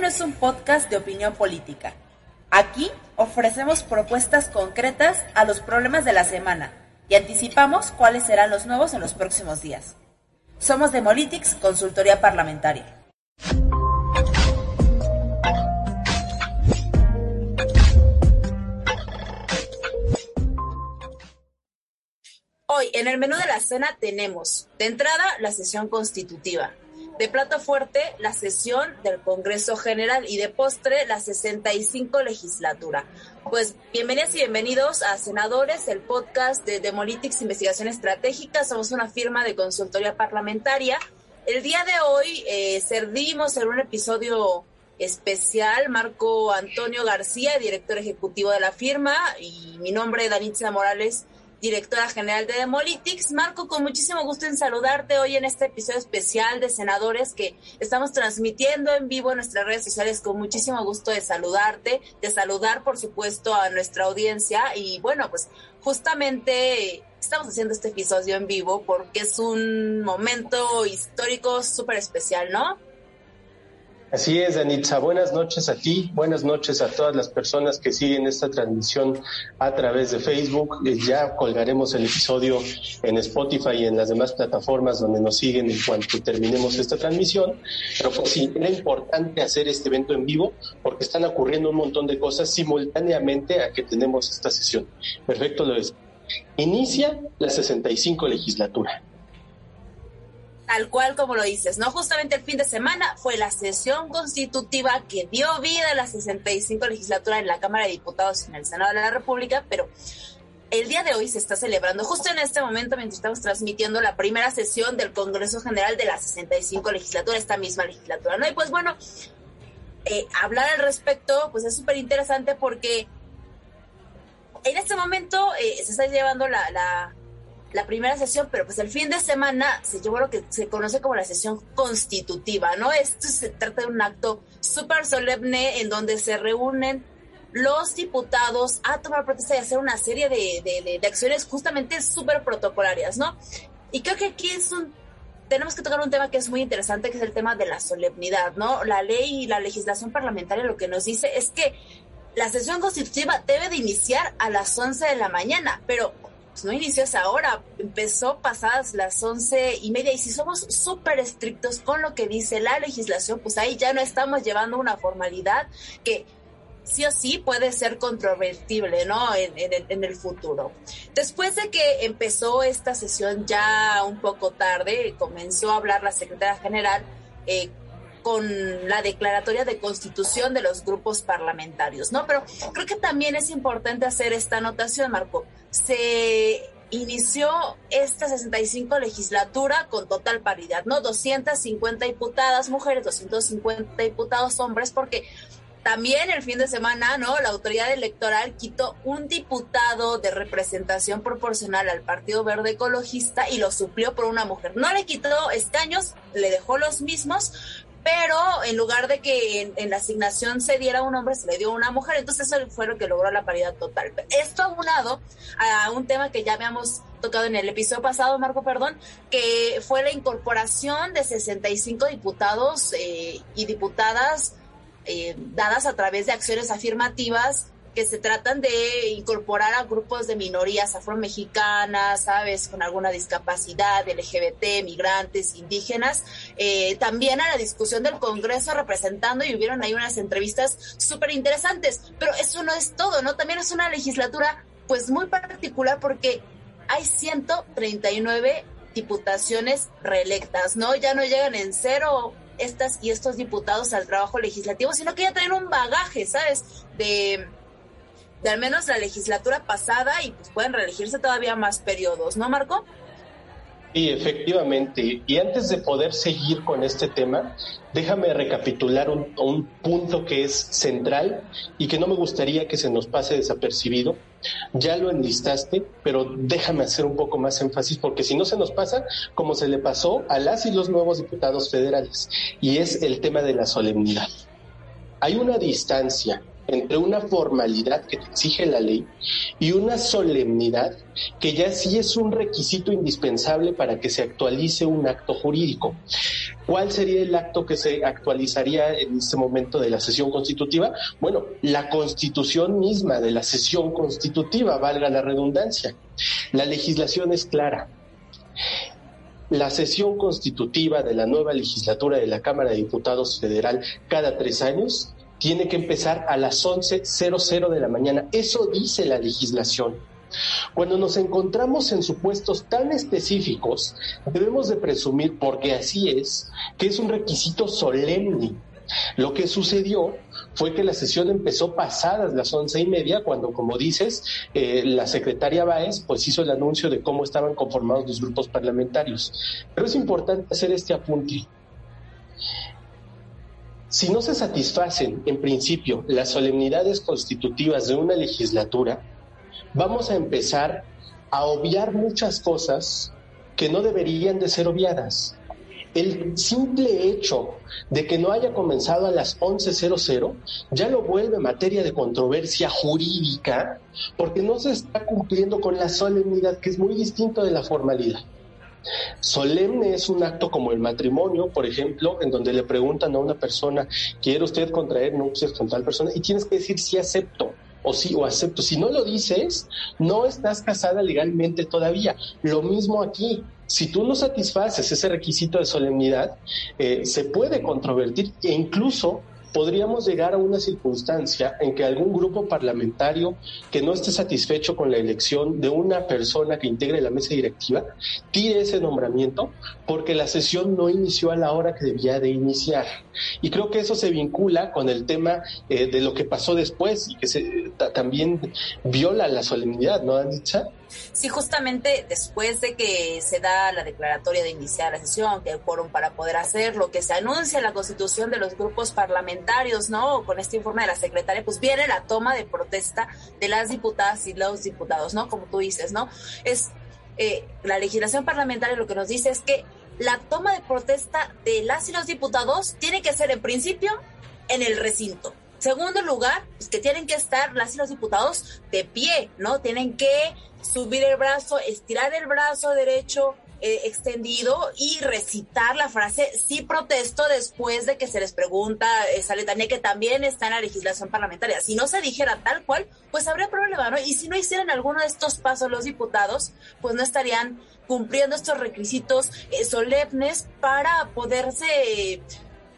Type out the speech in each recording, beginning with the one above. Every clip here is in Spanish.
no es un podcast de opinión política. Aquí ofrecemos propuestas concretas a los problemas de la semana y anticipamos cuáles serán los nuevos en los próximos días. Somos Demolitics, consultoría parlamentaria. Hoy en el menú de la cena tenemos, de entrada, la sesión constitutiva, de plato fuerte, la sesión del Congreso General y de postre, la 65 legislatura. Pues bienvenidas y bienvenidos a Senadores, el podcast de Demolitics Investigación Estratégica. Somos una firma de consultoría parlamentaria. El día de hoy eh, servimos en un episodio especial Marco Antonio García, director ejecutivo de la firma, y mi nombre Danitza Morales, directora general de Demolitics. Marco, con muchísimo gusto en saludarte hoy en este episodio especial de Senadores que estamos transmitiendo en vivo en nuestras redes sociales. Con muchísimo gusto de saludarte, de saludar, por supuesto, a nuestra audiencia. Y bueno, pues justamente estamos haciendo este episodio en vivo porque es un momento histórico súper especial, ¿no? Así es, Danitza. Buenas noches a ti, buenas noches a todas las personas que siguen esta transmisión a través de Facebook. Eh, ya colgaremos el episodio en Spotify y en las demás plataformas donde nos siguen en cuanto terminemos esta transmisión. Pero pues sí, era importante hacer este evento en vivo porque están ocurriendo un montón de cosas simultáneamente a que tenemos esta sesión. Perfecto, lo es. Inicia la 65 legislatura tal cual como lo dices, ¿no? Justamente el fin de semana fue la sesión constitutiva que dio vida a la 65 legislatura en la Cámara de Diputados y en el Senado de la República, pero el día de hoy se está celebrando justo en este momento mientras estamos transmitiendo la primera sesión del Congreso General de la 65 legislatura, esta misma legislatura, ¿no? Y pues bueno, eh, hablar al respecto, pues es súper interesante porque en este momento eh, se está llevando la la primera sesión, pero pues el fin de semana se llevó lo que se conoce como la sesión constitutiva, ¿no? Esto se trata de un acto súper solemne en donde se reúnen los diputados a tomar protesta y hacer una serie de, de, acciones justamente súper protocolarias, ¿no? Y creo que aquí es un, tenemos que tocar un tema que es muy interesante, que es el tema de la solemnidad, ¿no? La ley y la legislación parlamentaria lo que nos dice es que la sesión constitutiva debe de iniciar a las 11 de la mañana, pero no inició esa hora, empezó pasadas las once y media y si somos súper estrictos con lo que dice la legislación, pues ahí ya no estamos llevando una formalidad que sí o sí puede ser controvertible, ¿no? En, en, el, futuro. Después de que empezó esta sesión ya un poco tarde, comenzó a hablar la secretaria general eh, con la declaratoria de constitución de los grupos parlamentarios, ¿no? Pero creo que también es importante hacer esta anotación, Marco. Se inició esta 65 legislatura con total paridad, ¿no? 250 diputadas mujeres, 250 diputados hombres, porque también el fin de semana, ¿no? La autoridad electoral quitó un diputado de representación proporcional al Partido Verde Ecologista y lo suplió por una mujer. No le quitó escaños, le dejó los mismos, pero en lugar de que en, la asignación se diera un hombre, se le dio una mujer, entonces eso fue lo que logró la paridad total. Esto aunado a un tema que ya habíamos tocado en el episodio pasado, Marco, perdón, que fue la incorporación de 65 diputados eh, y diputadas eh, dadas a través de acciones afirmativas se tratan de incorporar a grupos de minorías afromexicanas, ¿sabes? Con alguna discapacidad, LGBT, migrantes, indígenas, eh, también a la discusión del Congreso representando y hubieron ahí unas entrevistas súper interesantes. Pero eso no es todo, ¿no? También es una legislatura pues muy particular porque hay 139 diputaciones reelectas, ¿no? Ya no llegan en cero estas y estos diputados al trabajo legislativo, sino que ya traen un bagaje, ¿sabes? De de al menos la legislatura pasada y pues pueden reelegirse todavía más periodos, ¿no, Marco? Sí, efectivamente. Y antes de poder seguir con este tema, déjame recapitular un, un, punto que es central y que no me gustaría que se nos pase desapercibido. Ya lo enlistaste, pero déjame hacer un poco más énfasis porque si no se nos pasa como se le pasó a las y los nuevos diputados federales, y es el tema de la solemnidad. Hay una distancia entre una formalidad que te exige la ley y una solemnidad que ya sí es un requisito indispensable para que se actualice un acto jurídico. ¿Cuál sería el acto que se actualizaría en este momento de la sesión constitutiva? Bueno, la constitución misma de la sesión constitutiva, valga la redundancia. La legislación es clara. La sesión constitutiva de la nueva legislatura de la Cámara de Diputados Federal cada tres años tiene que empezar a las 11.00 de la mañana. Eso dice la legislación. Cuando nos encontramos en supuestos tan específicos, debemos de presumir, porque así es, que es un requisito solemne. Lo que sucedió fue que la sesión empezó pasadas las once y media, cuando, como dices, eh, la secretaria Báez pues hizo el anuncio de cómo estaban conformados los grupos parlamentarios. Pero es importante hacer este apunte. Si no se satisfacen, en principio, las solemnidades constitutivas de una legislatura, vamos a empezar a obviar muchas cosas que no deberían de ser obviadas. El simple hecho de que no haya comenzado a las 11.00 ya lo vuelve materia de controversia jurídica porque no se está cumpliendo con la solemnidad, que es muy distinto de la formalidad. Solemne es un acto como el matrimonio, por ejemplo, en donde le preguntan a una persona, ¿quiere usted contraer nupcias con tal persona? Y tienes que decir sí acepto o sí o acepto. Si no lo dices, no estás casada legalmente todavía. Lo mismo aquí. Si tú no satisfaces ese requisito de solemnidad, eh, se puede controvertir e incluso podríamos llegar a una circunstancia en que algún grupo parlamentario que no esté satisfecho con la elección de una persona que integre la mesa directiva tire ese nombramiento porque la sesión no inició a la hora que debía de iniciar. Y creo que eso se vincula con el tema eh, de lo que pasó después y que se, también viola la solemnidad, ¿no, Anitza? Sí, justamente después de que se da la declaratoria de iniciar la sesión, que hay quórum para poder hacerlo, que se anuncia la constitución de los grupos parlamentarios, ¿no? Con este informe de la secretaria, pues viene la toma de protesta de las diputadas y los diputados, ¿no? Como tú dices, ¿no? Es eh, la legislación parlamentaria lo que nos dice es que la toma de protesta de las y los diputados tiene que ser en principio en el recinto. Segundo lugar, pues que tienen que estar las y los diputados de pie, ¿no? Tienen que subir el brazo, estirar el brazo derecho eh, extendido y recitar la frase sí protesto después de que se les pregunta esa letanía que también está en la legislación parlamentaria. Si no se dijera tal cual, pues habría problema, ¿no? Y si no hicieran alguno de estos pasos los diputados, pues no estarían cumpliendo estos requisitos eh, solemnes para poderse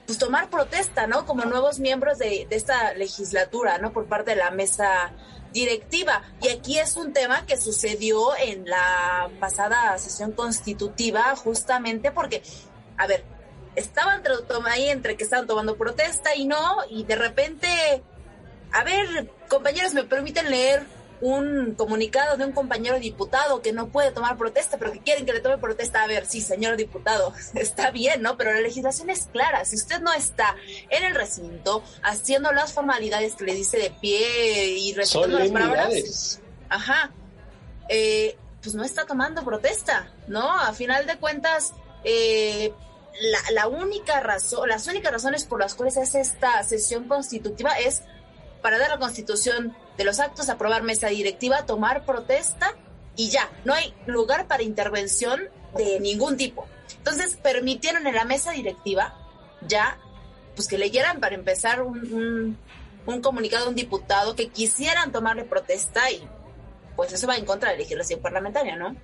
pues tomar protesta, ¿no? Como nuevos miembros de, de esta legislatura, ¿no? Por parte de la mesa directiva. Y aquí es un tema que sucedió en la pasada sesión constitutiva, justamente porque, a ver, estaban ahí entre que estaban tomando protesta y no, y de repente, a ver, compañeros, me permiten leer un comunicado de un compañero diputado que no puede tomar protesta, pero que quieren que le tome protesta. A ver, sí, señor diputado, está bien, ¿no? Pero la legislación es clara. Si usted no está en el recinto haciendo las formalidades que le dice de pie y recitando las palabras, ajá, eh, pues no está tomando protesta, ¿no? A final de cuentas, eh, la, la única razón, las únicas razones por las cuales hace esta sesión constitutiva es para dar la constitución de los actos, aprobar mesa directiva, tomar protesta y ya, no hay lugar para intervención de ningún tipo. Entonces permitieron en la mesa directiva ya, pues que leyeran para empezar un, un, comunicado a un diputado que quisieran tomarle protesta y pues eso va en contra de la legislación parlamentaria, ¿no?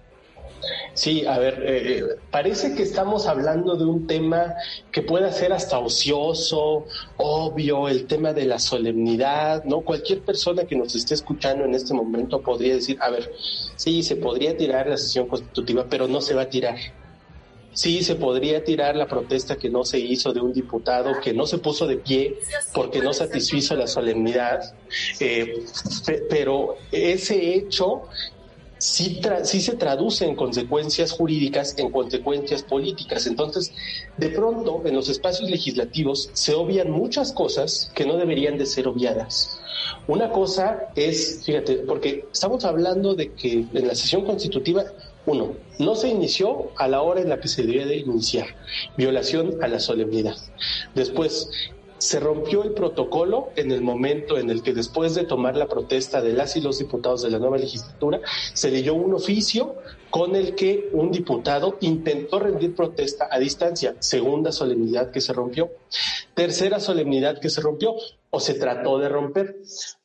Sí, a ver, eh, parece que estamos hablando de un tema que pueda ser hasta ocioso, obvio, el tema de la solemnidad, ¿no? Cualquier persona que nos esté escuchando en este momento podría decir, a ver, sí, se podría tirar la sesión constitutiva, pero no se va a tirar. Sí, se podría tirar la protesta que no se hizo de un diputado que no se puso de pie porque no satisfizo la solemnidad, eh, pero ese hecho sí, se traduce en consecuencias jurídicas, en consecuencias políticas. Entonces, de pronto, en los espacios legislativos se obvian muchas cosas que no deberían de ser obviadas. Una cosa es, fíjate, porque estamos hablando de que en la sesión constitutiva, uno, no se inició a la hora en la que se debía de iniciar, violación a la solemnidad. Después, se rompió el protocolo en el momento en el que después de tomar la protesta de las y los diputados de la nueva legislatura, se leyó un oficio con el que un diputado intentó rendir protesta a distancia. Segunda solemnidad que se rompió. Tercera solemnidad que se rompió o se trató de romper.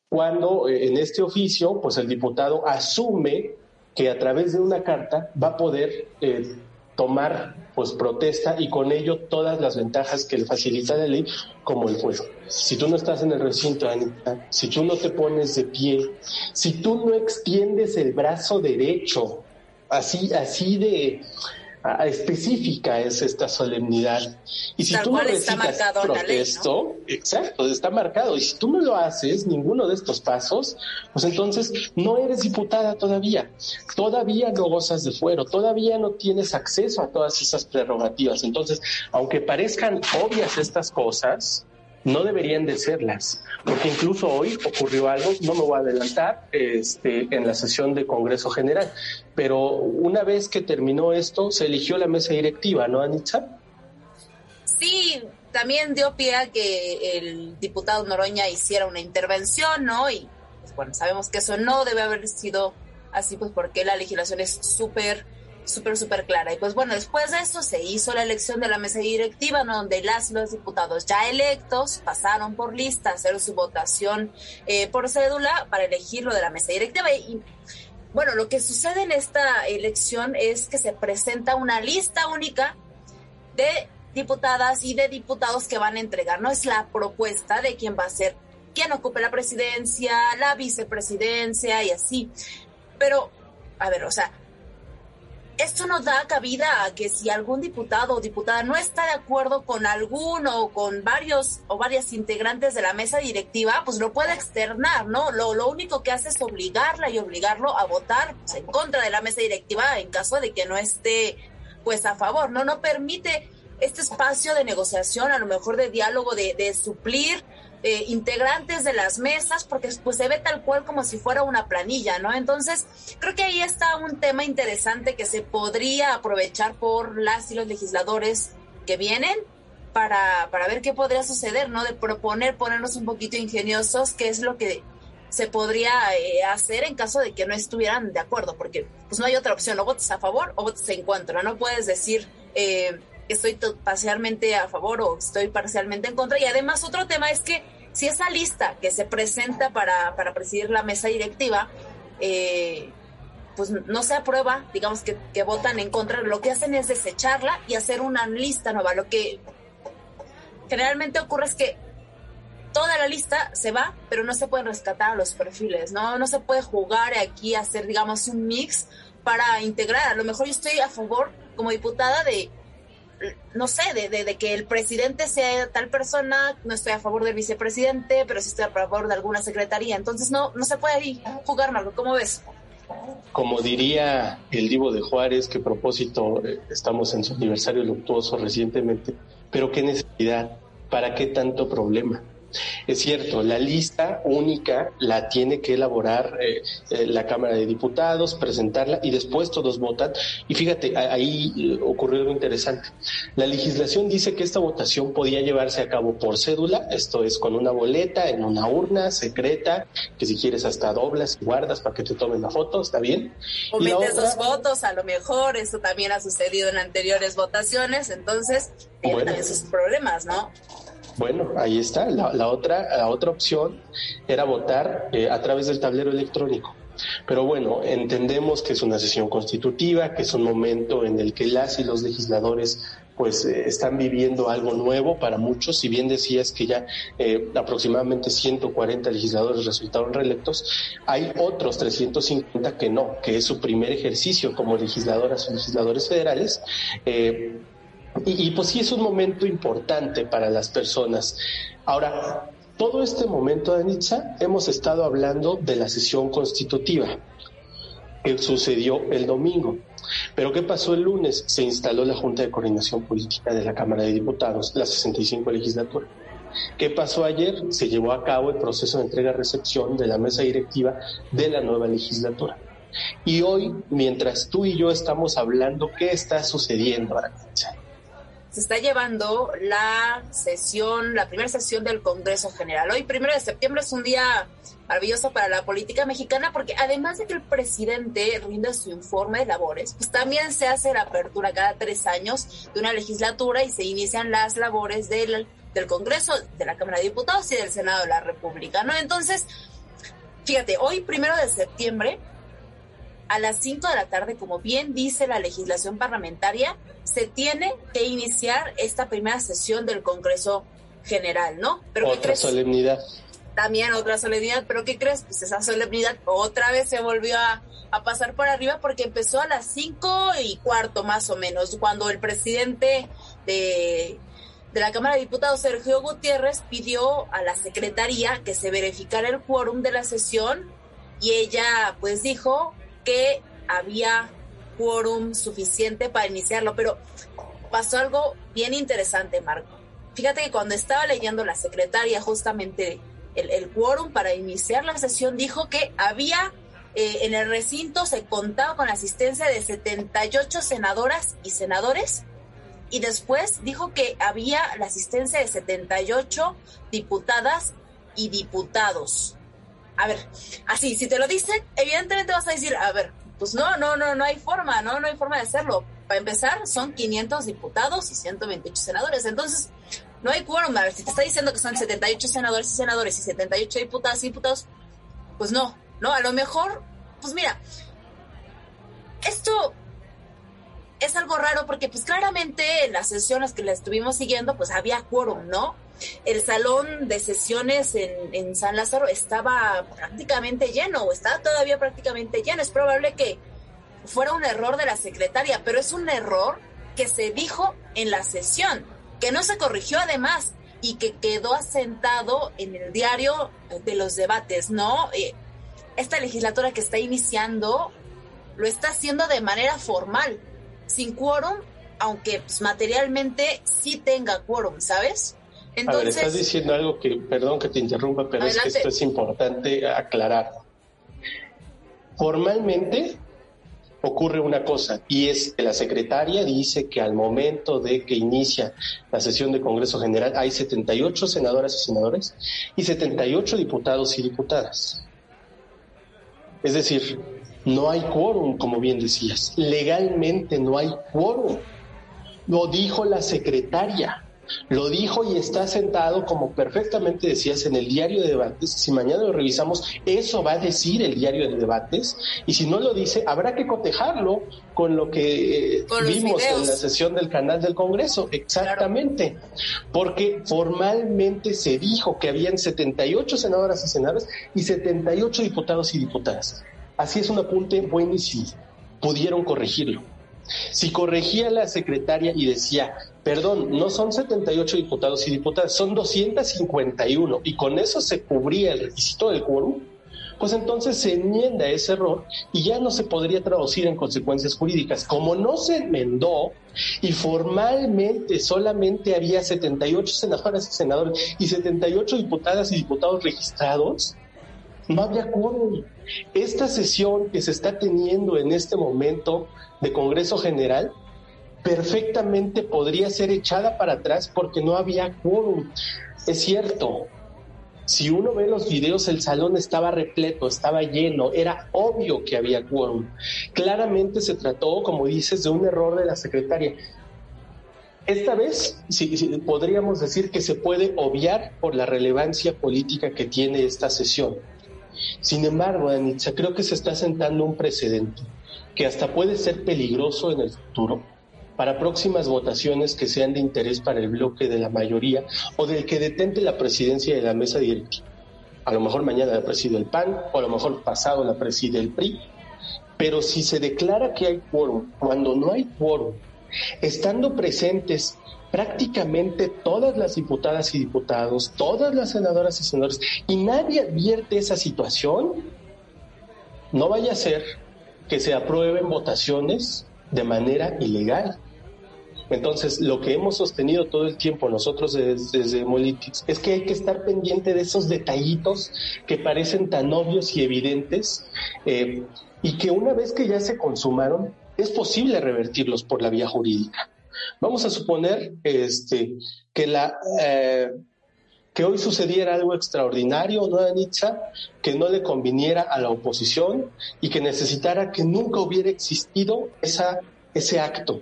Cuando eh, en este oficio, pues el diputado asume que a través de una carta va a poder eh, tomar pues protesta y con ello todas las ventajas que le facilita la ley como el juego. Si tú no estás en el recinto, Anita, si tú no te pones de pie, si tú no extiendes el brazo derecho, así, así de específica es esta solemnidad. Y si tú no recitas protesto, exacto, está marcado. Y si tú no lo haces, ninguno de estos pasos, pues entonces no eres diputada todavía. Todavía no gozas de fuero, todavía no tienes acceso a todas esas prerrogativas. Entonces, aunque parezcan obvias estas cosas, no deberían de serlas, porque incluso hoy ocurrió algo, no me voy a adelantar, este, en la sesión de Congreso General, pero una vez que terminó esto, se eligió la mesa directiva, ¿no, Anitza? Sí, también dio pie a que el diputado Noroña hiciera una intervención, ¿no? Y pues, bueno, sabemos que eso no debe haber sido así, pues porque la legislación es súper súper, súper clara. Y pues bueno, después de esto se hizo la elección de la mesa directiva, donde las los diputados ya electos pasaron por lista a hacer su votación eh, por cédula para elegirlo de la mesa directiva. Y bueno, lo que sucede en esta elección es que se presenta una lista única de diputadas y de diputados que van a entregar. No es la propuesta de quién va a ser, quién ocupe la presidencia, la vicepresidencia y así. Pero, a ver, o sea, esto nos da cabida a que si algún diputado o diputada no está de acuerdo con alguno o con varios o varias integrantes de la mesa directiva, pues lo puede externar, ¿no? Lo, lo único que hace es obligarla y obligarlo a votar pues, en contra de la mesa directiva en caso de que no esté pues a favor, ¿no? No permite este espacio de negociación, a lo mejor de diálogo, de, de suplir eh, integrantes de las mesas, porque pues se ve tal cual como si fuera una planilla, ¿no? Entonces, creo que ahí está un tema interesante que se podría aprovechar por las y los legisladores que vienen para, para ver qué podría suceder, ¿no? De proponer, ponernos un poquito ingeniosos, qué es lo que se podría eh, hacer en caso de que no estuvieran de acuerdo, porque pues no hay otra opción, o votes a favor o votes en contra, no puedes decir... Eh, estoy parcialmente a favor o estoy parcialmente en contra. Y además otro tema es que si esa lista que se presenta para, para presidir la mesa directiva, eh, pues no se aprueba, digamos que, que, votan en contra, lo que hacen es desecharla y hacer una lista nueva. Lo que generalmente ocurre es que toda la lista se va, pero no se pueden rescatar los perfiles, ¿no? No se puede jugar aquí, hacer, digamos, un mix para integrar. A lo mejor yo estoy a favor, como diputada, de no sé, de, de, que el presidente sea tal persona, no estoy a favor del vicepresidente, pero sí estoy a favor de alguna secretaría. Entonces no, no se puede ahí jugar malo. ¿Cómo ves? Como diría el Divo de Juárez, que a propósito eh, estamos en su aniversario luctuoso recientemente, pero qué necesidad, ¿para qué tanto problema? Es cierto, la lista única la tiene que elaborar eh, eh, la Cámara de Diputados, presentarla y después todos votan. Y fíjate, ahí eh, ocurrió algo interesante. La legislación dice que esta votación podía llevarse a cabo por cédula, esto es con una boleta en una urna secreta, que si quieres hasta doblas y guardas para que te tomen la foto, ¿está bien? O metes dos votos, a lo mejor, eso también ha sucedido en anteriores votaciones, entonces tiene sus problemas, ¿no? Bueno, ahí está. La, otra, la otra opción era votar eh, a través del tablero electrónico. Pero bueno, entendemos que es una sesión constitutiva, que es un momento en el que las y los legisladores pues eh, están viviendo algo nuevo para muchos. Si bien decías que ya eh, aproximadamente 140 legisladores resultaron reelectos, hay otros 350 que no, que es su primer ejercicio como legisladoras o legisladores federales. Eh, y, pues sí es un momento importante para las personas. Ahora, todo este momento, Anitza, hemos estado hablando de la sesión constitutiva que sucedió el domingo. Pero ¿qué pasó el lunes? Se instaló la Junta de Coordinación Política de la Cámara de Diputados, la 65 legislatura. ¿Qué pasó ayer? Se llevó a cabo el proceso de entrega-recepción de la mesa directiva de la nueva legislatura. Y hoy, mientras tú y yo estamos hablando, ¿qué está sucediendo, Anitza? Se está llevando la sesión, la primera sesión del Congreso General. Hoy, primero de septiembre, es un día maravilloso para la política mexicana porque además de que el presidente rinde su informe de labores, pues también se hace la apertura cada tres años de una legislatura y se inician las labores del, del Congreso, de la Cámara de Diputados y del Senado de la República, ¿no? Entonces, fíjate, hoy, primero de septiembre, a las 5 de la tarde, como bien dice la legislación parlamentaria, se tiene que iniciar esta primera sesión del Congreso General, ¿no? Pero otra solemnidad. También otra solemnidad, pero ¿qué crees? Pues esa solemnidad otra vez se volvió a, a pasar por arriba porque empezó a las 5 y cuarto más o menos, cuando el presidente de, de la Cámara de Diputados, Sergio Gutiérrez, pidió a la Secretaría que se verificara el quórum de la sesión y ella pues dijo que había quórum suficiente para iniciarlo, pero pasó algo bien interesante, Marco. Fíjate que cuando estaba leyendo la secretaria justamente el, quórum para iniciar la sesión, dijo que había eh, en el recinto se contaba con la asistencia de 78 senadoras y senadores y después dijo que había la asistencia de 78 diputadas y diputados. A ver, así, si te lo dicen, evidentemente vas a decir, a ver, pues no, no, no, no hay forma, no, no hay forma de hacerlo. Para empezar, son 500 diputados y 128 senadores. Entonces, no hay quórum. A ver, si te está diciendo que son 78 senadores y senadores y 78 diputadas y diputados, pues no, no, a lo mejor, pues mira, esto es algo raro porque pues claramente en las sesiones que la estuvimos siguiendo, pues había quórum, ¿no? el salón de sesiones en, San Lázaro estaba prácticamente lleno, o está todavía prácticamente lleno. Es probable que fuera un error de la secretaria, pero es un error que se dijo en la sesión, que no se corrigió además y que quedó asentado en el diario de los debates, ¿no? Eh, esta legislatura que está iniciando lo está haciendo de manera formal, sin quórum, aunque pues, materialmente sí tenga quórum, ¿sabes? a ver, estás diciendo algo que, perdón que te interrumpa, pero es que esto es importante aclarar. Formalmente ocurre una cosa y es que la secretaria dice que al momento de que inicia la sesión de Congreso General hay 78 senadoras y senadores y 78 diputados y diputadas. Es decir, no hay quórum, como bien decías. Legalmente no hay quórum. Lo dijo la secretaria. Lo dijo y está sentado, como perfectamente decías, en el diario de debates. Si mañana lo revisamos, eso va a decir el diario de debates. Y si no lo dice, habrá que cotejarlo con lo que eh, vimos en la sesión del canal del Congreso. Exactamente. Porque formalmente se dijo que habían 78 senadoras y senadores y 78 diputados y diputadas. Así es un apunte buenísimo. Pudieron corregirlo. Si corregía la secretaria y decía, perdón, no son 78 diputados y diputadas, son 251, y con eso se cubría el requisito del quórum, pues entonces se enmienda ese error y ya no se podría traducir en consecuencias jurídicas. Como no se enmendó y formalmente solamente había 78 senadoras y senadores y 78 diputadas y diputados registrados, había quórum. Esta sesión que se está teniendo en este momento de Congreso General perfectamente podría ser echada para atrás porque no había quórum. Es cierto, si uno ve los videos, el salón estaba repleto, estaba lleno, era obvio que había quórum. Claramente se trató, como dices, de un error de la secretaria. Esta vez sí, podríamos decir que se puede obviar por la relevancia política que tiene esta sesión. Sin embargo, Anitza, creo que se está sentando un precedente que hasta puede ser peligroso en el futuro para próximas votaciones que sean de interés para el bloque de la mayoría o del que detente la presidencia de la mesa directiva. A lo mejor mañana la preside el PAN o a lo mejor pasado la preside el PRI. Pero si se declara que hay quórum, cuando no hay quórum, estando presentes prácticamente todas las diputadas y diputados, todas las senadoras y senadores, y nadie advierte esa situación, no vaya a ser que se aprueben votaciones de manera ilegal. Entonces, lo que hemos sostenido todo el tiempo nosotros desde, desde es que hay que estar pendiente de esos detallitos que parecen tan obvios y evidentes eh, y que una vez que ya se consumaron, es posible revertirlos por la vía jurídica. Vamos a suponer este. Eh, que hoy sucediera algo extraordinario, ¿no, Anitza? Que no le conviniera a la oposición y que necesitara que nunca hubiera existido esa, ese acto.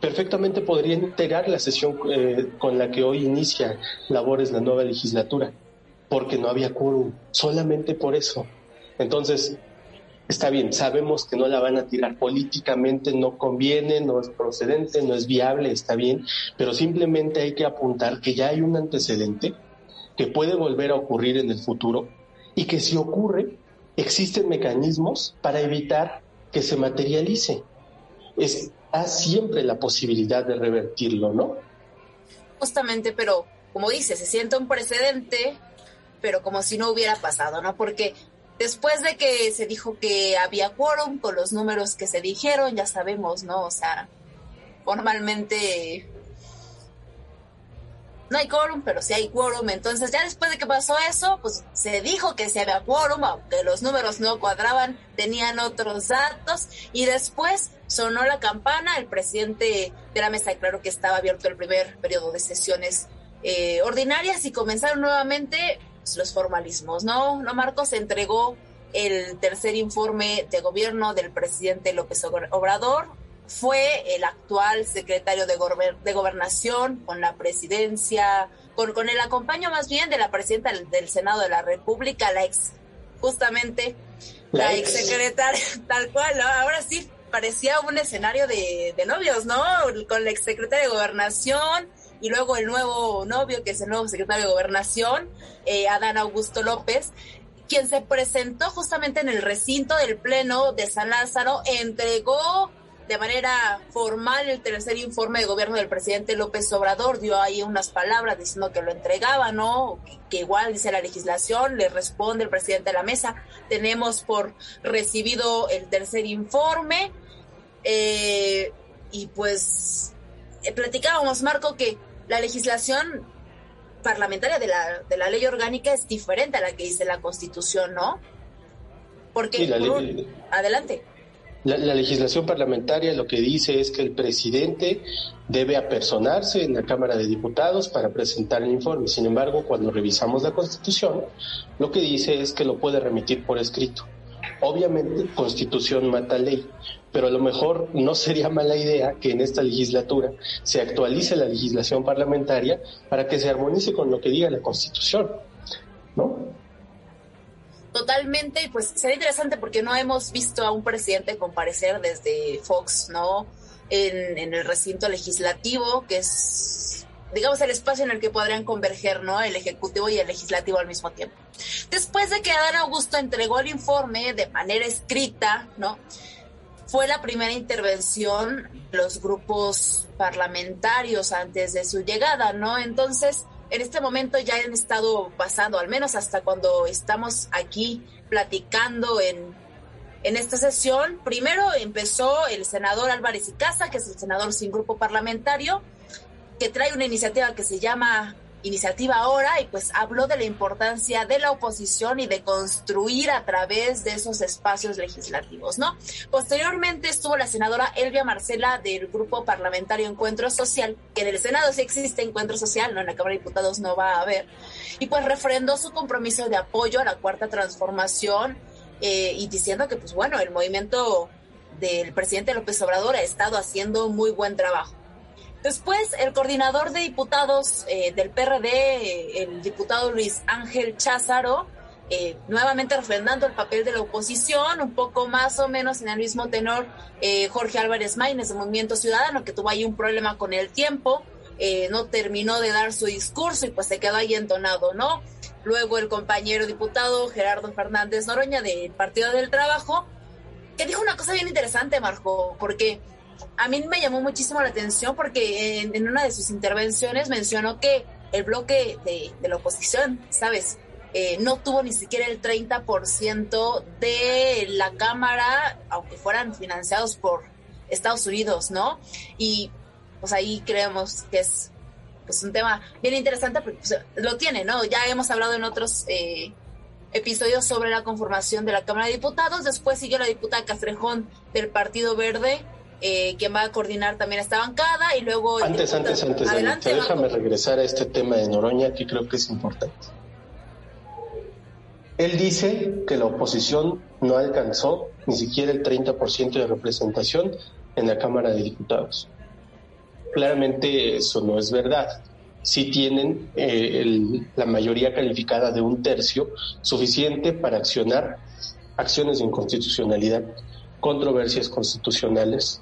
Perfectamente podría integrar la sesión eh, con la que hoy inicia labores la nueva legislatura, porque no había quórum, solamente por eso. Entonces, está bien, sabemos que no la van a tirar políticamente, no conviene, no es procedente, no es viable, está bien, pero simplemente hay que apuntar que ya hay un antecedente que puede volver a ocurrir en el futuro y que si ocurre, existen mecanismos para evitar que se materialice. Está siempre la posibilidad de revertirlo, ¿no? Justamente, pero como dice, se siente un precedente, pero como si no hubiera pasado, ¿no? Porque después de que se dijo que había quórum con los números que se dijeron, ya sabemos, ¿no? O sea, formalmente no hay quórum, pero sí hay quórum. Entonces, ya después de que pasó eso, pues se dijo que se había quórum, aunque los números no cuadraban, tenían otros datos. Y después sonó la campana, el presidente de la mesa declaró que estaba abierto el primer periodo de sesiones eh, ordinarias y comenzaron nuevamente los formalismos, ¿no? No, Marcos entregó el tercer informe de gobierno del presidente López Obrador, fue el actual secretario de, de gobernación con la presidencia, con, con el acompaño más bien de la presidenta del, Senado de la República, la ex, justamente, la, ex secretaria, tal cual, ahora sí parecía un escenario de, de novios, ¿no? Con la ex secretaria de gobernación y luego el nuevo novio, que es el nuevo secretario de gobernación, eh, Adán Augusto López, quien se presentó justamente en el recinto del Pleno de San Lázaro, entregó de manera formal el tercer informe de gobierno del presidente López Obrador, dio ahí unas palabras diciendo que lo entregaba, ¿no? Que, igual dice la legislación, le responde el presidente de la mesa, tenemos por recibido el tercer informe eh, y pues eh, platicábamos, Marco, que la legislación parlamentaria de la, de la ley orgánica es diferente a la que dice la Constitución, ¿no? Porque, adelante. La, legislación parlamentaria lo que dice es que el presidente debe apersonarse en la Cámara de Diputados para presentar el informe. Sin embargo, cuando revisamos la Constitución, lo que dice es que lo puede remitir por escrito. Obviamente, Constitución mata ley, pero a lo mejor no sería mala idea que en esta legislatura se actualice la legislación parlamentaria para que se armonice con lo que diga la Constitución, ¿no? Totalmente, pues sería interesante porque no hemos visto a un presidente comparecer desde Fox, ¿no? En, el recinto legislativo, que es, digamos, el espacio en el que podrían converger, ¿no? El ejecutivo y el legislativo al mismo tiempo. Después de que Adán Augusto entregó el informe de manera escrita, ¿no? Fue la primera intervención de los grupos parlamentarios antes de su llegada, ¿no? Entonces, en este momento ya han estado pasando, al menos hasta cuando estamos aquí platicando en, en esta sesión. Primero empezó el senador Álvarez y Casa, que es el senador sin grupo parlamentario, que trae una iniciativa que se llama iniciativa ahora y pues habló de la importancia de la oposición y de construir a través de esos espacios legislativos, ¿no? Posteriormente estuvo la senadora Elvia Marcela del grupo parlamentario Encuentro Social, que en el Senado sí existe Encuentro Social, no en la Cámara de Diputados no va a haber, y pues refrendó su compromiso de apoyo a la cuarta transformación eh, y diciendo que pues bueno, el movimiento del presidente López Obrador ha estado haciendo muy buen trabajo. Después, el coordinador de diputados eh, del PRD, eh, el diputado Luis Ángel Cházaro, eh, nuevamente refrendando el papel de la oposición, un poco más o menos en el mismo tenor, Jorge Álvarez Maínez, de Movimiento Ciudadano, que tuvo ahí un problema con el tiempo, no terminó de dar su discurso y pues se quedó ahí entonado, ¿no? Luego el compañero diputado Gerardo Fernández Noroña del Partido del Trabajo, que dijo una cosa bien interesante, Marco, porque a mí me llamó muchísimo la atención porque en, una de sus intervenciones mencionó que el bloque de, la oposición, ¿sabes? Eh, no tuvo ni siquiera el 30% de la Cámara, aunque fueran financiados por Estados Unidos, ¿no? Y pues ahí creemos que es pues un tema bien interesante porque pues, lo tiene, ¿no? Ya hemos hablado en otros eh, episodios sobre la conformación de la Cámara de Diputados. Después siguió la diputada Castrejón del Partido Verde, eh, quien va a coordinar también esta bancada y luego... Antes, antes, antes, adelante, déjame regresar a este tema de Noroña que creo que es importante. Él dice que la oposición no alcanzó ni siquiera el 30% de representación en la Cámara de Diputados. Claramente eso no es verdad. Si tienen eh, la mayoría calificada de un tercio suficiente para accionar acciones de inconstitucionalidad, controversias constitucionales,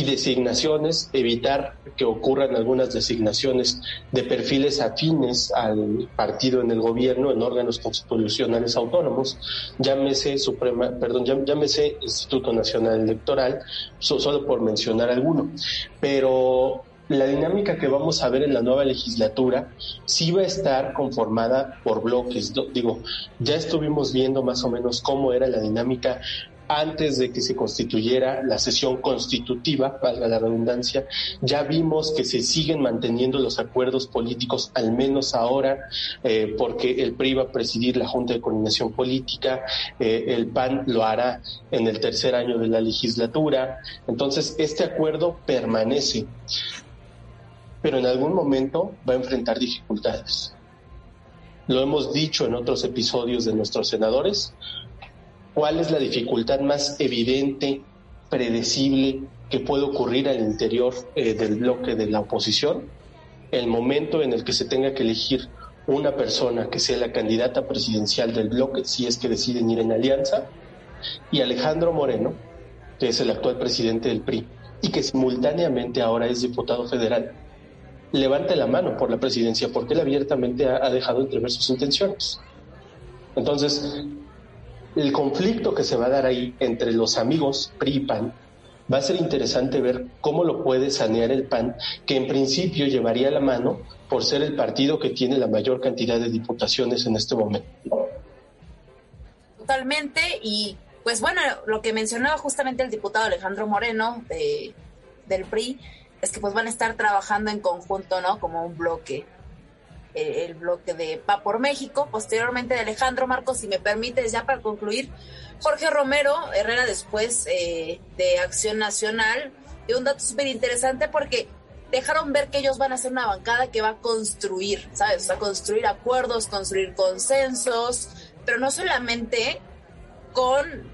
y designaciones, evitar que ocurran algunas designaciones de perfiles afines al partido en el gobierno en órganos constitucionales autónomos, llámese Suprema, perdón, llámese Instituto Nacional Electoral, solo por mencionar alguno. Pero la dinámica que vamos a ver en la nueva legislatura sí va a estar conformada por bloques. Digo, ya estuvimos viendo más o menos cómo era la dinámica antes de que se constituyera la sesión constitutiva, valga la redundancia, ya vimos que se siguen manteniendo los acuerdos políticos, al menos ahora, eh, porque el PRI va a presidir la Junta de Coordinación Política, eh, el PAN lo hará en el tercer año de la legislatura. Entonces, este acuerdo permanece, pero en algún momento va a enfrentar dificultades. Lo hemos dicho en otros episodios de nuestros senadores, ¿Cuál es la dificultad más evidente, predecible que puede ocurrir al interior eh, del bloque de la oposición? El momento en el que se tenga que elegir una persona que sea la candidata presidencial del bloque, si es que deciden ir en alianza, y Alejandro Moreno, que es el actual presidente del PRI y que simultáneamente ahora es diputado federal, levante la mano por la presidencia porque él abiertamente ha, ha dejado entrever sus intenciones. Entonces, el conflicto que se va a dar ahí entre los amigos PRI y PAN va a ser interesante ver cómo lo puede sanear el PAN, que en principio llevaría la mano por ser el partido que tiene la mayor cantidad de diputaciones en este momento. Totalmente, y pues bueno, lo que mencionaba justamente el diputado Alejandro Moreno de, del PRI, es que pues van a estar trabajando en conjunto, ¿no? Como un bloque el bloque de Pa por México, posteriormente de Alejandro Marcos, si me permites, ya para concluir, Jorge Romero Herrera después eh, de Acción Nacional, y un dato súper interesante porque dejaron ver que ellos van a ser una bancada que va a construir, ¿sabes? O sea, construir acuerdos, construir consensos, pero no solamente con,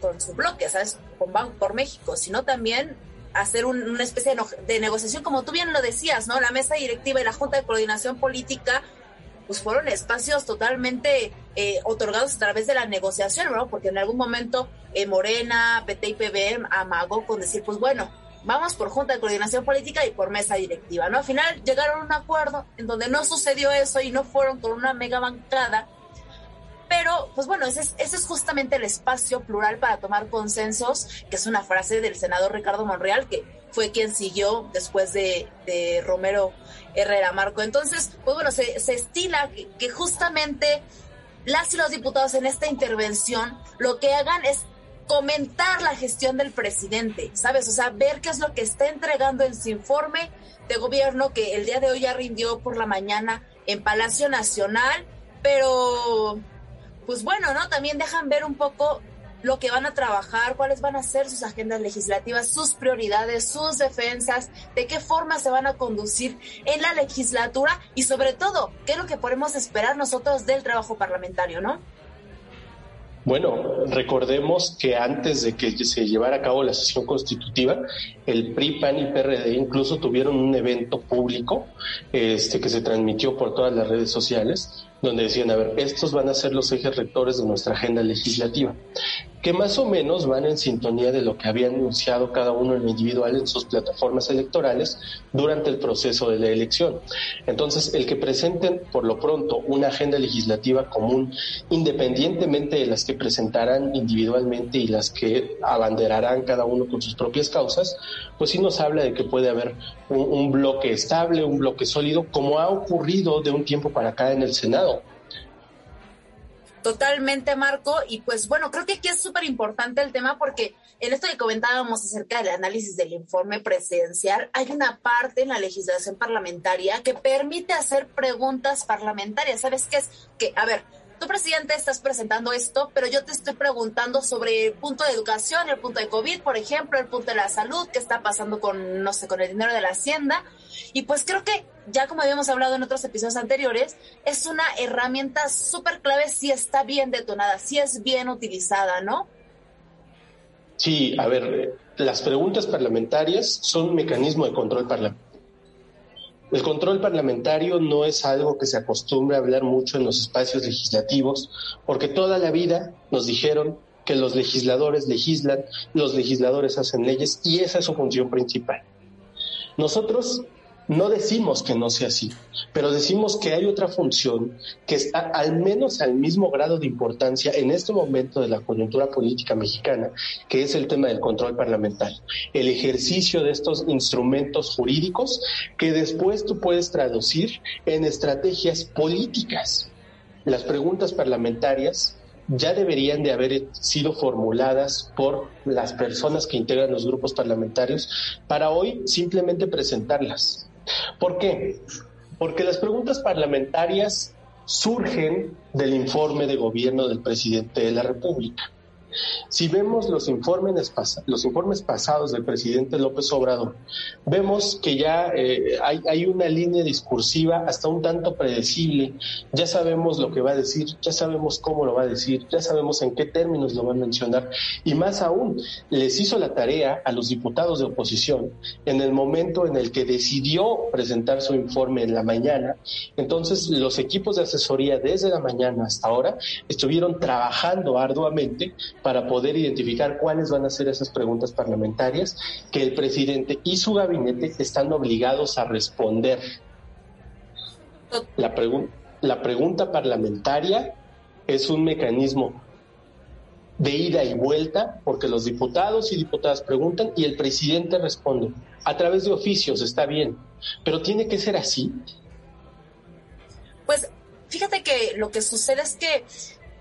con su bloque, ¿sabes? Con Banco por México, sino también hacer una especie de, negociación, como tú bien lo decías, ¿no? La mesa directiva y la Junta de Coordinación Política, pues fueron espacios totalmente eh, otorgados a través de la negociación, ¿no? Porque en algún momento eh, Morena, PT y PBM amagó con decir, pues bueno, vamos por Junta de Coordinación Política y por mesa directiva, ¿no? Al final llegaron a un acuerdo en donde no sucedió eso y no fueron con una mega bancada pero, pues bueno, ese es, justamente el espacio plural para tomar consensos, que es una frase del senador Ricardo Monreal, que fue quien siguió después de, Romero Herrera Marco. Entonces, pues bueno, se, estila que, que justamente las y los diputados en esta intervención lo que hagan es comentar la gestión del presidente, ¿sabes? O sea, ver qué es lo que está entregando en su informe de gobierno que el día de hoy ya rindió por la mañana en Palacio Nacional, pero pues bueno, ¿no? También dejan ver un poco lo que van a trabajar, cuáles van a ser sus agendas legislativas, sus prioridades, sus defensas, de qué forma se van a conducir en la legislatura y sobre todo, qué es lo que podemos esperar nosotros del trabajo parlamentario, ¿no? Bueno, recordemos que antes de que se llevara a cabo la sesión constitutiva, el PRI, PAN y PRD incluso tuvieron un evento público este, que se transmitió por todas las redes sociales, donde decían, a ver, estos van a ser los ejes rectores de nuestra agenda legislativa, que más o menos van en sintonía de lo que había anunciado cada uno en individual en sus plataformas electorales durante el proceso de la elección. Entonces, el que presenten por lo pronto una agenda legislativa común, independientemente de las que presentarán individualmente y las que abanderarán cada uno con sus propias causas, pues sí nos habla de que puede haber un, bloque estable, un bloque sólido, como ha ocurrido de un tiempo para acá en el Senado. Totalmente, Marco. Y pues bueno, creo que aquí es súper importante el tema porque en esto que comentábamos acerca del análisis del informe presidencial, hay una parte en la legislación parlamentaria que permite hacer preguntas parlamentarias. ¿Sabes qué es? Que, a ver, tu presidente estás presentando esto, pero yo te estoy preguntando sobre el punto de educación, el punto de COVID, por ejemplo, el punto de la salud, qué está pasando con, no sé, con el dinero de la hacienda. Y pues creo que, ya como habíamos hablado en otros episodios anteriores, es una herramienta súper clave si está bien detonada, si es bien utilizada, ¿no? Sí, a ver, las preguntas parlamentarias son un mecanismo de control parlamentario. El control parlamentario no es algo que se acostumbre a hablar mucho en los espacios legislativos, porque toda la vida nos dijeron que los legisladores legislan, los legisladores hacen leyes y esa es su función principal. Nosotros no decimos que no sea así, pero decimos que hay otra función que está al menos al mismo grado de importancia en este momento de la coyuntura política mexicana, que es el tema del control parlamentario, el ejercicio de estos instrumentos jurídicos que después tú puedes traducir en estrategias políticas. Las preguntas parlamentarias ya deberían de haber sido formuladas por las personas que integran los grupos parlamentarios para hoy simplemente presentarlas. ¿Por qué? Porque las preguntas parlamentarias surgen del informe de gobierno del presidente de la República. Si vemos los informes, los informes pasados del presidente López Obrador, vemos que ya eh, hay, hay, una línea discursiva hasta un tanto predecible. Ya sabemos lo que va a decir, ya sabemos cómo lo va a decir, ya sabemos en qué términos lo va a mencionar. Y más aún, les hizo la tarea a los diputados de oposición en el momento en el que decidió presentar su informe en la mañana. Entonces, los equipos de asesoría desde la mañana hasta ahora estuvieron trabajando arduamente para poder identificar cuáles van a ser esas preguntas parlamentarias que el presidente y su gabinete están obligados a responder. La, pregunta parlamentaria es un mecanismo de ida y vuelta, porque los diputados y diputadas preguntan y el presidente responde. A través de oficios, está bien, pero tiene que ser así. Pues fíjate que lo que sucede es que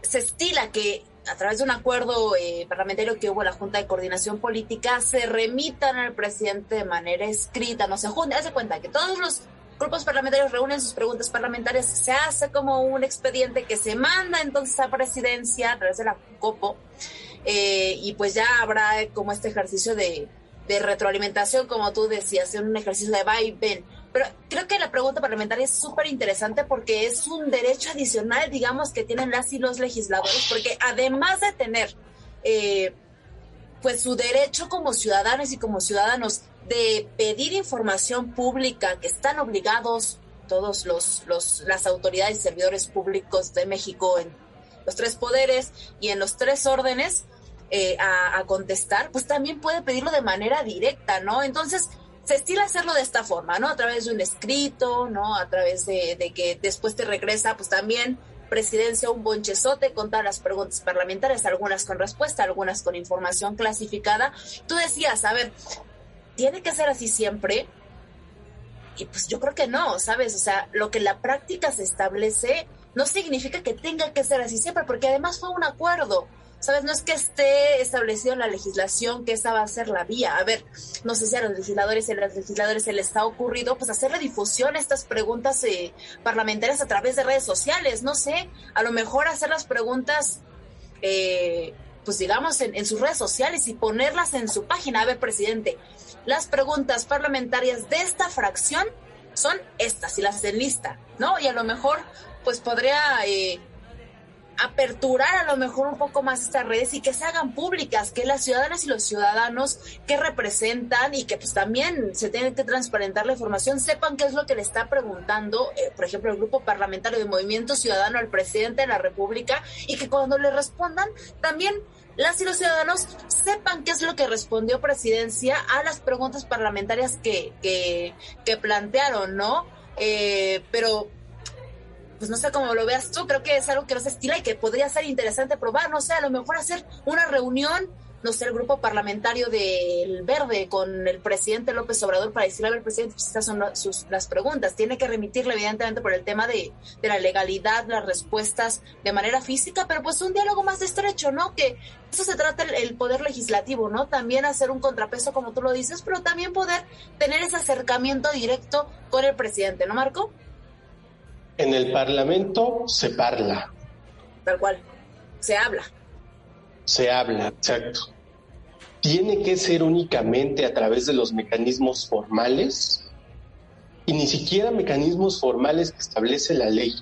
se estila que a través de un acuerdo eh, parlamentario que hubo la Junta de Coordinación Política, se remitan al presidente de manera escrita, no se junta, hace cuenta que todos los grupos parlamentarios reúnen sus preguntas parlamentarias, se hace como un expediente que se manda entonces a presidencia a través de la COPO, eh, y pues ya habrá como este ejercicio de, retroalimentación, como tú decías, un ejercicio de va y pero creo que la pregunta parlamentaria es súper interesante porque es un derecho adicional, digamos, que tienen las y los legisladores, porque además de tener eh, pues su derecho como ciudadanos y como ciudadanos de pedir información pública que están obligados todos los, los las autoridades y servidores públicos de México en los tres poderes y en los tres órdenes eh, a, a, contestar, pues también puede pedirlo de manera directa, ¿no? Entonces, se estila hacerlo de esta forma, ¿no? A través de un escrito, ¿no? A través de, que después te regresa, pues también presidencia un bonchezote con todas las preguntas parlamentarias, algunas con respuesta, algunas con información clasificada. Tú decías, a ver, ¿tiene que ser así siempre? Y pues yo creo que no, ¿sabes? O sea, lo que la práctica se establece no significa que tenga que ser así siempre, porque además fue un acuerdo. ¿Sabes? No es que esté establecido en la legislación que esa va a ser la vía. A ver, no sé si a los legisladores y a los legisladores se les ha ocurrido pues hacerle difusión a estas preguntas eh, parlamentarias a través de redes sociales. No sé, a lo mejor hacer las preguntas, eh, pues digamos, en, sus redes sociales y ponerlas en su página. A ver, presidente, las preguntas parlamentarias de esta fracción son estas y las lista, ¿no? Y a lo mejor pues podría eh, aperturar a lo mejor un poco más estas redes y que se hagan públicas, que las ciudadanas y los ciudadanos que representan y que pues también se tienen que transparentar la información, sepan qué es lo que le está preguntando, eh, por ejemplo, el grupo parlamentario de Movimiento Ciudadano al presidente de la República y que cuando le respondan también las y los ciudadanos sepan qué es lo que respondió presidencia a las preguntas parlamentarias que, que, que plantearon, ¿no? Eh, pero pues no sé cómo lo veas tú, creo que es algo que no se estila y que podría ser interesante probar, no sé, a lo mejor hacer una reunión, no sé, el grupo parlamentario del Verde con el presidente López Obrador para decirle al presidente, pues estas son sus, las preguntas, tiene que remitirle evidentemente por el tema de, de la legalidad, las respuestas de manera física, pero pues un diálogo más estrecho, ¿no? Que eso se trata el, el poder legislativo, ¿no? También hacer un contrapeso, como tú lo dices, pero también poder tener ese acercamiento directo con el presidente, ¿no, Marco? En el Parlamento se parla. tal cual. Se habla. Se habla, exacto. ¿Tiene que ser únicamente a través de los mecanismos formales? Y ni siquiera mecanismos formales que establece la ley.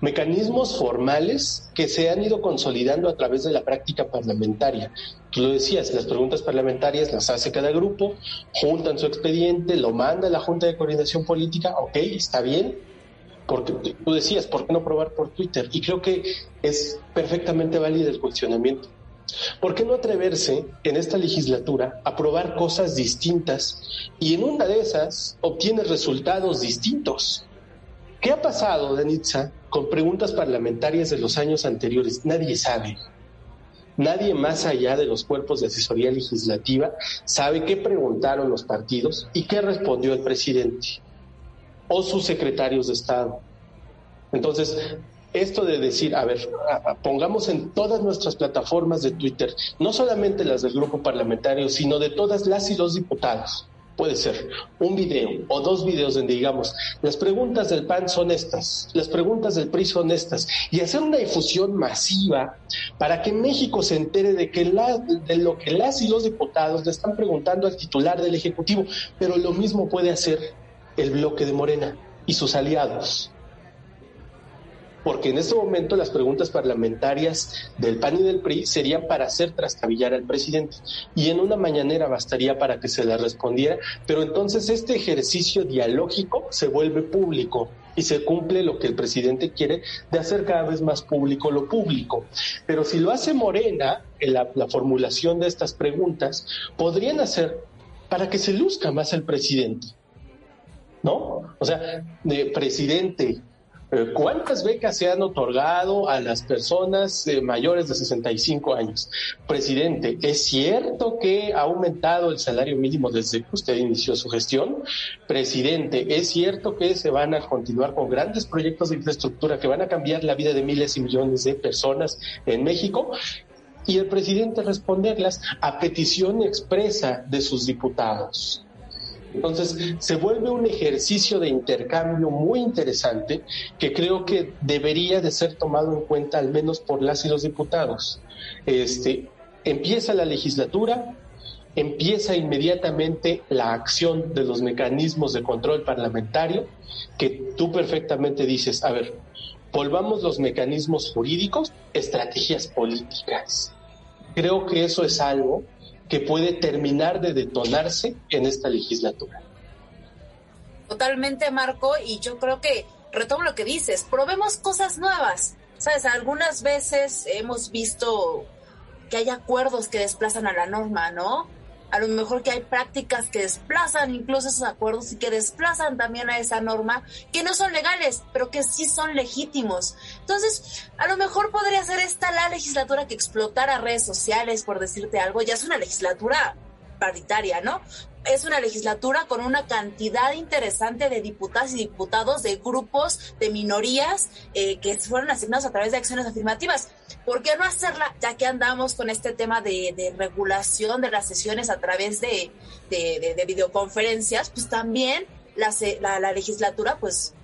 Mecanismos formales que se han ido consolidando a través de la práctica parlamentaria. Tú lo decías, las preguntas parlamentarias las hace cada grupo, juntan su expediente, lo manda a la Junta de Coordinación Política, ok, está bien, porque tú decías, ¿por qué no probar por Twitter? Y creo que es perfectamente válido el cuestionamiento. ¿Por qué no atreverse en esta legislatura a probar cosas distintas y en una de esas obtienes resultados distintos? ¿Qué ha pasado, Danitza, con preguntas parlamentarias de los años anteriores? Nadie sabe. Nadie más allá de los cuerpos de asesoría legislativa sabe qué preguntaron los partidos y qué respondió el presidente o sus secretarios de Estado. Entonces, esto de decir, a ver, pongamos en todas nuestras plataformas de Twitter, no solamente las del grupo parlamentario, sino de todas las y los diputados. Puede ser un video o dos videos donde digamos, las preguntas del PAN son estas, las preguntas del PRI son estas, y hacer una difusión masiva para que México se entere de, que de lo que las y los diputados le están preguntando al titular del Ejecutivo, pero lo mismo puede hacer el bloque de Morena y sus aliados. Porque en este momento las preguntas parlamentarias del PAN y del PRI serían para hacer trastabillar al presidente. Y en una mañanera bastaría para que se le respondiera, pero entonces este ejercicio dialógico se vuelve público y se cumple lo que el presidente quiere de hacer cada vez más público lo público. Pero si lo hace Morena, en la, la formulación de estas preguntas, podrían hacer para que se luzca más el presidente ¿no? O sea, de presidente, eh, ¿Cuántas becas se han otorgado a las personas eh, mayores de 65 años? Presidente, ¿es cierto que ha aumentado el salario mínimo desde que usted inició su gestión? Presidente, ¿es cierto que se van a continuar con grandes proyectos de infraestructura que van a cambiar la vida de miles y millones de personas en México? Y el presidente responderlas a petición expresa de sus diputados. Entonces, se vuelve un ejercicio de intercambio muy interesante que creo que debería de ser tomado en cuenta al menos por las y los diputados. Este, empieza la legislatura, empieza inmediatamente la acción de los mecanismos de control parlamentario, que tú perfectamente dices, a ver, volvamos los mecanismos jurídicos, estrategias políticas. Creo que eso es algo que puede terminar de detonarse en esta legislatura. Totalmente, Marco, y yo creo que retomo lo que dices, probemos cosas nuevas. Sabes, algunas veces hemos visto que hay acuerdos que desplazan a la norma, ¿no? A lo mejor que hay prácticas que desplazan incluso esos acuerdos y que desplazan también a esa norma, que no son legales, pero que sí son legítimos. Entonces, a lo mejor podría ser esta la legislatura que explotara redes sociales, por decirte algo, ya es una legislatura paritaria, ¿no? es una legislatura con una cantidad interesante de diputadas y diputados de grupos de minorías eh, que fueron asignados a través de acciones afirmativas. ¿Por qué no hacerla ya que andamos con este tema de, regulación de las sesiones a través de, de, videoconferencias? Pues también la legislatura pues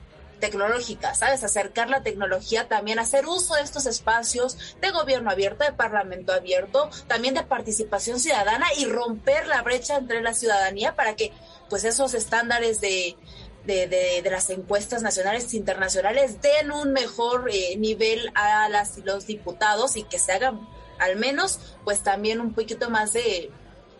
tecnológica, ¿sabes? Acercar la tecnología también, hacer uso de estos espacios de gobierno abierto, de parlamento abierto, también de participación ciudadana y romper la brecha entre la ciudadanía para que pues esos estándares de, de, de, las encuestas nacionales e internacionales den un mejor eh, nivel a las y los diputados y que se hagan al menos pues también un poquito más de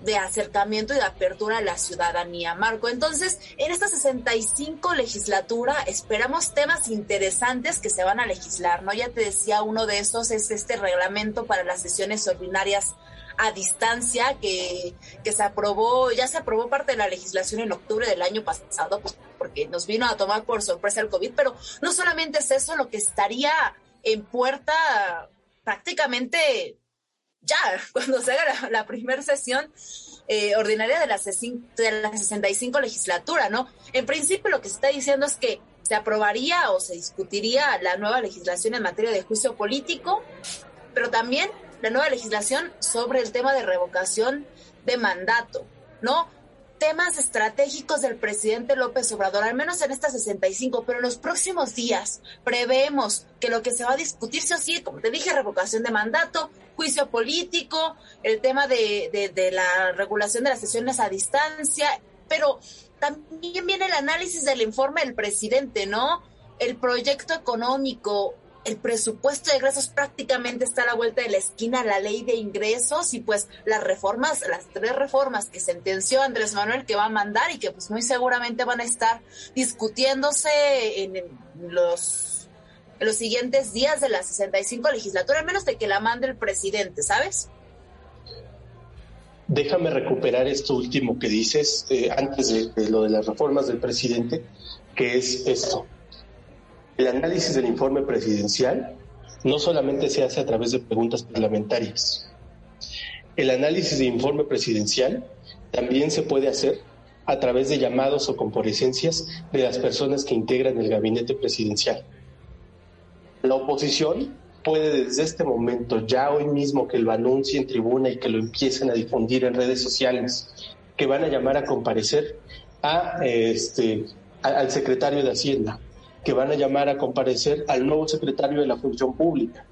de acercamiento y de apertura a la ciudadanía, Marco. Entonces, en esta 65 legislatura esperamos temas interesantes que se van a legislar, ¿no? Ya te decía, uno de esos es este reglamento para las sesiones ordinarias a distancia que, que se aprobó, ya se aprobó parte de la legislación en octubre del año pasado, pues porque nos vino a tomar por sorpresa el COVID, pero no solamente es eso lo que estaría en puerta prácticamente ya, cuando se haga la, primera sesión eh, ordinaria de la, de la 65 legislatura, ¿no? En principio lo que se está diciendo es que se aprobaría o se discutiría la nueva legislación en materia de juicio político, pero también la nueva legislación sobre el tema de revocación de mandato, ¿no? Temas estratégicos del presidente López Obrador, al menos en estas 65, pero en los próximos días preveemos que lo que se va a discutir, sí o sí, como te dije, revocación de mandato, juicio político, el tema de, de la regulación de las sesiones a distancia, pero también viene el análisis del informe del presidente, ¿no? El proyecto económico, el presupuesto de ingresos prácticamente está a la vuelta de la esquina, la ley de ingresos y pues las reformas, las tres reformas que sentenció Andrés Manuel que va a mandar y que pues muy seguramente van a estar discutiéndose en, los, los siguientes días de la 65 legislatura, al menos de que la mande el presidente, ¿sabes? Déjame recuperar esto último que dices eh, antes de lo de las reformas del presidente, que es esto el análisis del informe presidencial no solamente se hace a través de preguntas parlamentarias. El análisis del informe presidencial también se puede hacer a través de llamados o comparecencias de las personas que integran el gabinete presidencial. La oposición puede desde este momento, ya hoy mismo que lo anuncie en tribuna y que lo empiecen a difundir en redes sociales, que van a llamar a comparecer este, al secretario de Hacienda, que van a llamar a comparecer al nuevo secretario de la Función Pública,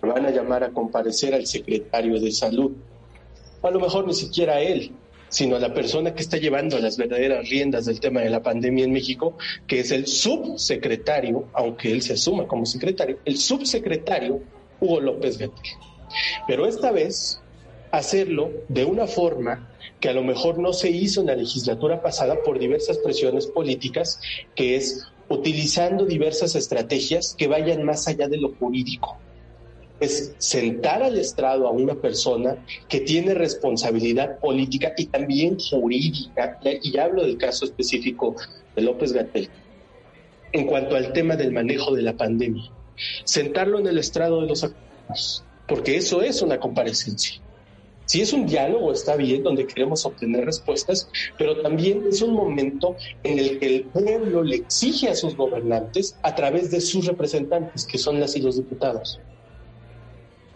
que van a llamar a comparecer al secretario de Salud, a lo mejor ni siquiera a él, sino a la persona que está llevando las verdaderas riendas del tema de la pandemia en México, que es el subsecretario, aunque él se asuma como secretario, el subsecretario Hugo López Gatel. Pero esta vez hacerlo de una forma que a lo mejor no se hizo en la legislatura pasada por diversas presiones políticas, que es utilizando diversas estrategias que vayan más allá de lo jurídico. Es sentar al estrado a una persona que tiene responsabilidad política y también jurídica, y hablo del caso específico de López Gatel, en cuanto al tema del manejo de la pandemia. Sentarlo en el estrado de los acuerdos, porque eso es una comparecencia. Si es un diálogo, está bien, donde queremos obtener respuestas, pero también es un momento en el que el pueblo le exige a sus gobernantes a través de sus representantes, que son las y los diputados.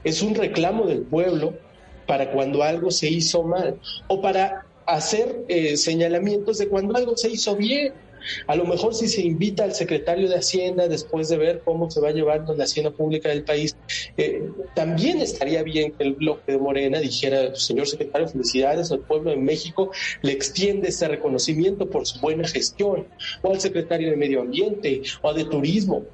Es un reclamo del pueblo para cuando algo se hizo mal o para hacer eh, señalamientos de cuando algo se hizo bien. A lo mejor si se invita al secretario de Hacienda después de ver cómo se va llevando la hacienda pública del país, eh, también estaría bien que el bloque de Morena dijera, señor secretario, felicidades al pueblo de México, le extiende ese reconocimiento por su buena gestión, o al secretario de Medio Ambiente, o de Turismo.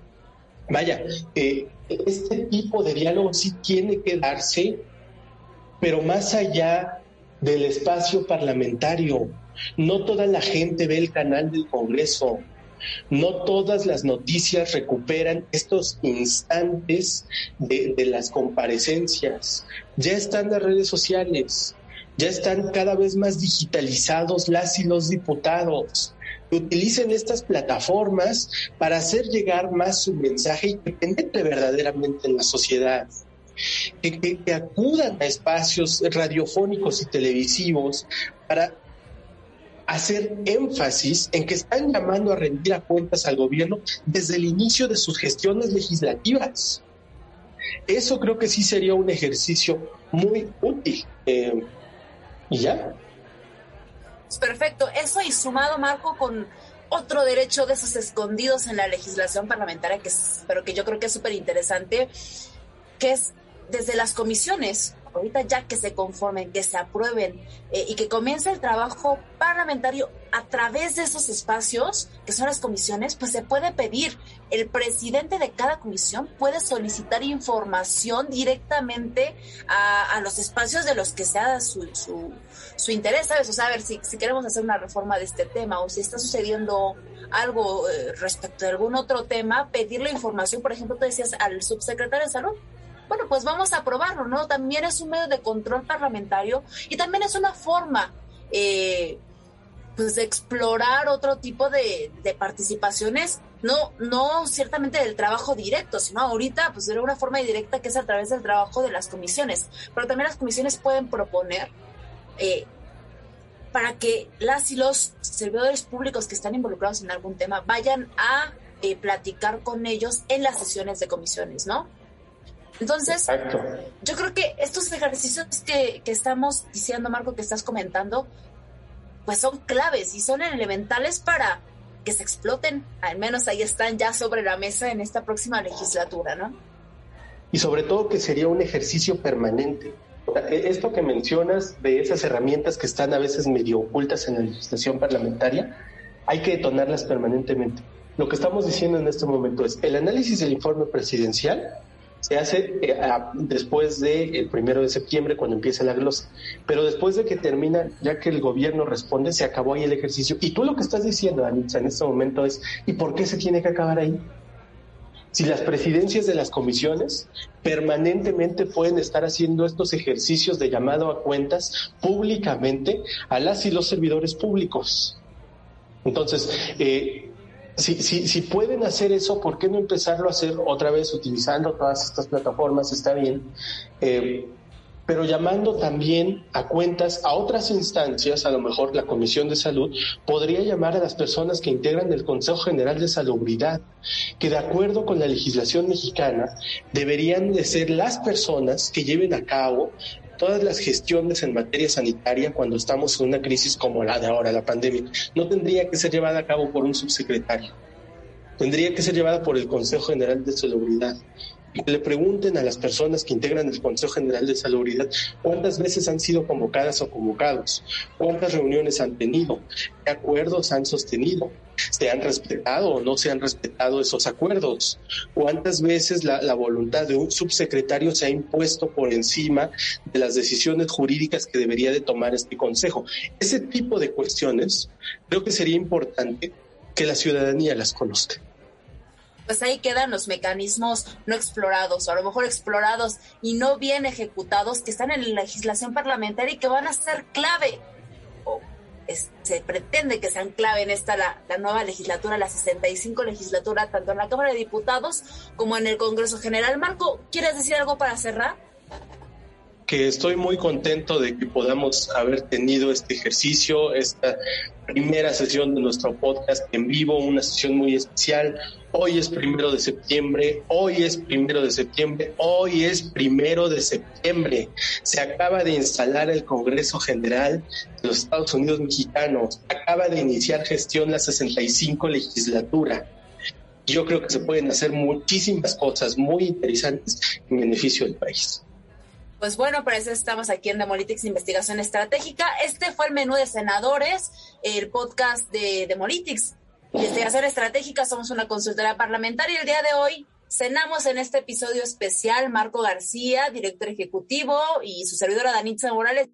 Vaya, eh, este tipo de diálogo sí tiene que darse, pero más allá del espacio parlamentario no toda la gente ve el canal del Congreso. No todas las noticias recuperan estos instantes de, las comparecencias. Ya están las redes sociales, ya están cada vez más digitalizados las y los diputados. Utilicen estas plataformas para hacer llegar más su mensaje y que penetre verdaderamente en la sociedad. que, acudan a espacios radiofónicos y televisivos para hacer énfasis en que están llamando a rendir a cuentas al gobierno desde el inicio de sus gestiones legislativas. Eso creo que sí sería un ejercicio muy útil. Eh, y ya. Perfecto. Eso y sumado, Marco, con otro derecho de esos escondidos en la legislación parlamentaria, que pero que yo creo que es súper interesante, que es desde las comisiones ahorita ya que se conformen, que se aprueben eh, y que comience el trabajo parlamentario a través de esos espacios, que son las comisiones, pues se puede pedir. El presidente de cada comisión puede solicitar información directamente a, los espacios de los que sea su, su, su interés, ¿sabes? O sea, a ver si, queremos hacer una reforma de este tema o si está sucediendo algo eh, respecto a algún otro tema, pedirle información, por ejemplo, tú decías al subsecretario de salud, bueno, pues vamos a aprobarlo, ¿no? También es un medio de control parlamentario y también es una forma, eh, pues, de explorar otro tipo de, participaciones, no, no ciertamente del trabajo directo, sino ahorita, pues, de una forma directa que es a través del trabajo de las comisiones. Pero también las comisiones pueden proponer eh, para que las y los servidores públicos que están involucrados en algún tema vayan a eh, platicar con ellos en las sesiones de comisiones, ¿no? Entonces, yo creo que estos ejercicios que, estamos diciendo, Marco, que estás comentando, pues son claves y son elementales para que se exploten. Al menos ahí están ya sobre la mesa en esta próxima legislatura, ¿no? Y sobre todo que sería un ejercicio permanente. E, esto que mencionas de esas herramientas que están a veces medio ocultas en la legislación parlamentaria, hay que detonarlas permanentemente. Lo que estamos diciendo en este momento es el análisis del informe presidencial se hace eh, después del el primero de septiembre cuando empieza la glosa. Pero después de que termina, ya que el gobierno responde, se acabó ahí el ejercicio. Y tú lo que estás diciendo, Anitza, en este momento es, ¿y por qué se tiene que acabar ahí? Si las presidencias de las comisiones permanentemente pueden estar haciendo estos ejercicios de llamado a cuentas públicamente a las y los servidores públicos. Entonces, eh, si, si, si pueden hacer eso, ¿por qué no empezarlo a hacer otra vez utilizando todas estas plataformas? Está bien. Eh, pero llamando también a cuentas a otras instancias, a lo mejor la Comisión de Salud, podría llamar a las personas que integran el Consejo General de Salubridad, que de acuerdo con la legislación mexicana deberían de ser las personas que lleven a cabo todas las gestiones en materia sanitaria cuando estamos en una crisis como la de ahora, la pandemia, no tendría que ser llevada a cabo por un subsecretario. Tendría que ser llevada por el Consejo General de Salubridad le pregunten a las personas que integran el Consejo General de Salubridad cuántas veces han sido convocadas o convocados, cuántas reuniones han tenido, qué acuerdos han sostenido, se han respetado o no se han respetado esos acuerdos, cuántas veces la, la voluntad de un subsecretario se ha impuesto por encima de las decisiones jurídicas que debería de tomar este Consejo. Ese tipo de cuestiones creo que sería importante que la ciudadanía las conozca pues ahí quedan los mecanismos no explorados, o a lo mejor explorados y no bien ejecutados, que están en la legislación parlamentaria y que van a ser clave, o se pretende que sean clave en esta la, nueva legislatura, la 65 legislatura, tanto en la Cámara de Diputados como en el Congreso General. Marco, ¿quieres decir algo para cerrar? Que estoy muy contento de que podamos haber tenido este ejercicio, esta primera sesión de nuestro podcast en vivo, una sesión muy especial. Hoy es primero de septiembre, hoy es primero de septiembre, hoy es primero de septiembre. Se acaba de instalar el Congreso General de los Estados Unidos Mexicanos, acaba de iniciar gestión la 65 legislatura. Yo creo que se pueden hacer muchísimas cosas muy interesantes en beneficio del país. Pues bueno, para eso estamos aquí en Demolitics Investigación Estratégica. Este fue el menú de senadores, el podcast de Demolitics. Investigación Estratégica, somos una consultora parlamentaria. El día de hoy cenamos en este episodio especial Marco García, director ejecutivo, y su servidora Danitza Morales.